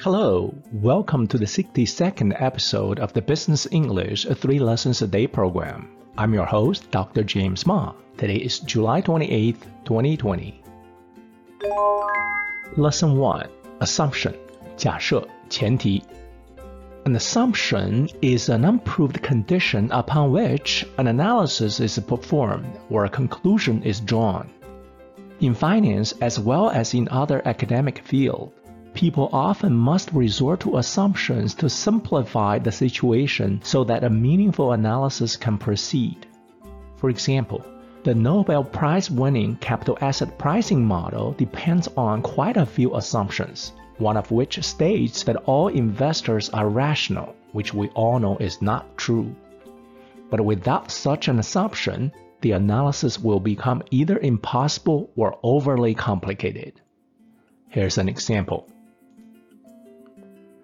Hello, welcome to the 62nd episode of the Business English 3 Lessons a Day program. I'm your host, Dr. James Ma. Today is July 28th, 2020. Lesson 1 Assumption 假设前提 An assumption is an unproved condition upon which an analysis is performed or a conclusion is drawn. In finance, as well as in other academic fields, people often must resort to assumptions to simplify the situation so that a meaningful analysis can proceed. For example, the Nobel Prize winning capital asset pricing model depends on quite a few assumptions, one of which states that all investors are rational, which we all know is not true. But without such an assumption, the analysis will become either impossible or overly complicated. Here's an example.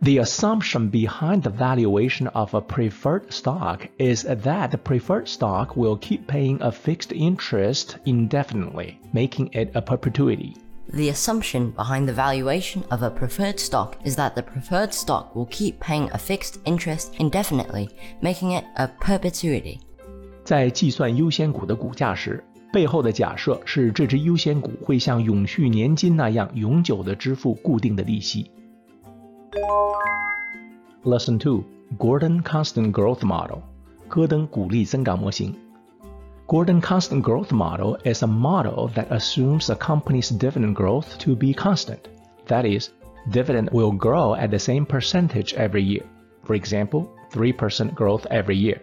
The assumption behind the valuation of a preferred stock is that the preferred stock will keep paying a fixed interest indefinitely, making it a perpetuity. The assumption behind the valuation of a preferred stock is that the preferred stock will keep paying a fixed interest indefinitely, making it a perpetuity. 在计算优先股的股价时，背后的假设是这只优先股会像永续年金那样永久的支付固定的利息。 Lesson 2 Gordon Constant Growth Model 戈登股利增长模型 Gordon Constant Growth Model is a model that assumes a company's dividend growth to be constant. That is, dividend will grow at the same percentage every year. For example, 3% growth every year.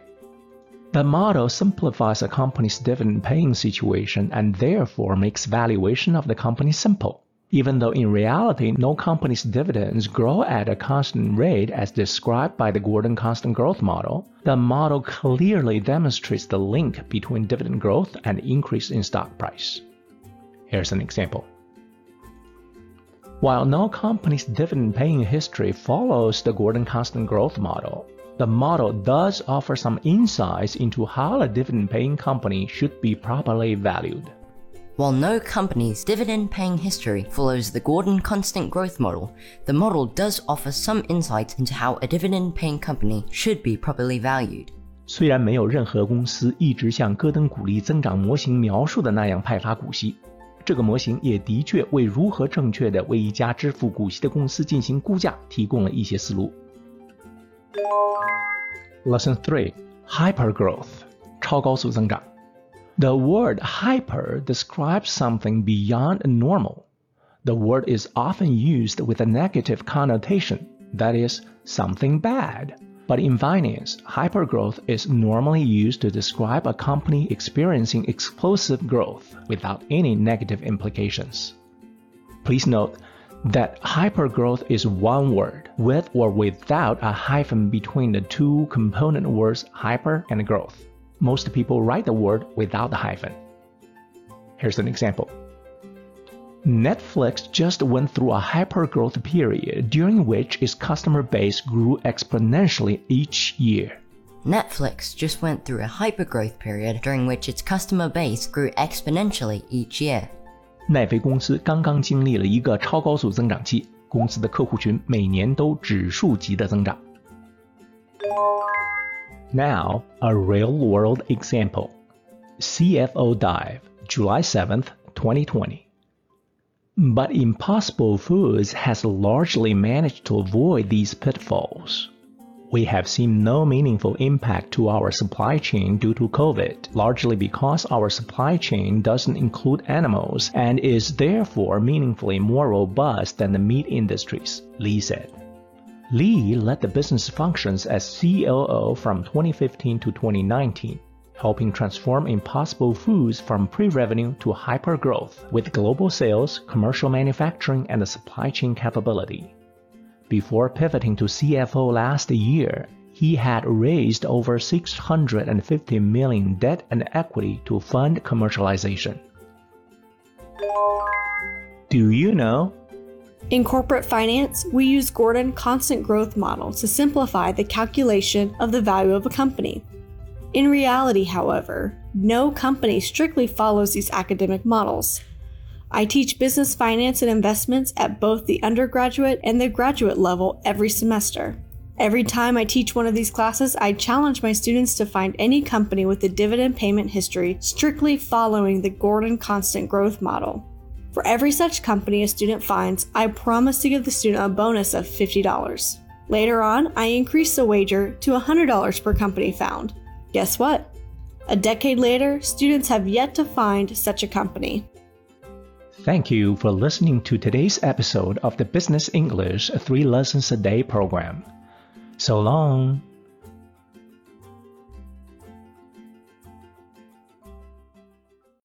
The model simplifies a company's dividend paying situation and therefore makes valuation of the company simple even though in reality no company's dividends grow at a constant rate as described by the Gordon constant growth model, the model clearly demonstrates the link between dividend growth and increase in stock price. Here's an example. While no company's dividend paying history follows the Gordon constant growth model, the model does offer some insights into how a dividend paying company should be properly valued. While no company's dividend paying history follows the Gordon constant growth model, the model does offer some insight into how a dividend paying company should be properly valued. 虽然没有任何公司一直像戈登鼓励增长模型描述的那样派发股息，这个模型也的确为如何正确的为一家支付股息的公司进行估价提供了一些思路。Lesson Three: Hypergrowth，超高速增长。 The word hyper describes something beyond normal. The word is often used with a negative connotation, that is, something bad. But in finance, hypergrowth is normally used to describe a company experiencing explosive growth without any negative implications. Please note that hypergrowth is one word with or without a hyphen between the two component words hyper and growth most people write the word without the hyphen. Here's an example. Netflix just went through a hypergrowth period during which its customer base grew exponentially each year. Netflix just went through a hypergrowth period during which its customer base grew exponentially each year. 奈飞公司刚刚经历了一个超高速增长期，公司的客户群每年都指数级的增长。 Now, a real world example CFO Dive, July 7th, 2020. But Impossible Foods has largely managed to avoid these pitfalls. We have seen no meaningful impact to our supply chain due to COVID, largely because our supply chain doesn't include animals and is therefore meaningfully more robust than the meat industries, Lee said. Lee led the business functions as COO from 2015 to 2019, helping transform Impossible Foods from pre-revenue to hyper-growth with global sales, commercial manufacturing, and supply chain capability. Before pivoting to CFO last year, he had raised over 650 million debt and equity to fund commercialization. Do you know in corporate finance, we use Gordon constant growth model to simplify the calculation of the value of a company. In reality, however, no company strictly follows these academic models. I teach business finance and investments at both the undergraduate and the graduate level every semester. Every time I teach one of these classes, I challenge my students to find any company with a dividend payment history strictly following the Gordon Constant Growth Model. For every such company a student finds, I promise to give the student a bonus of $50. Later on, I increase the wager to $100 per company found. Guess what? A decade later, students have yet to find such a company. Thank you for listening to today's episode of the Business English 3 Lessons a Day program. So long.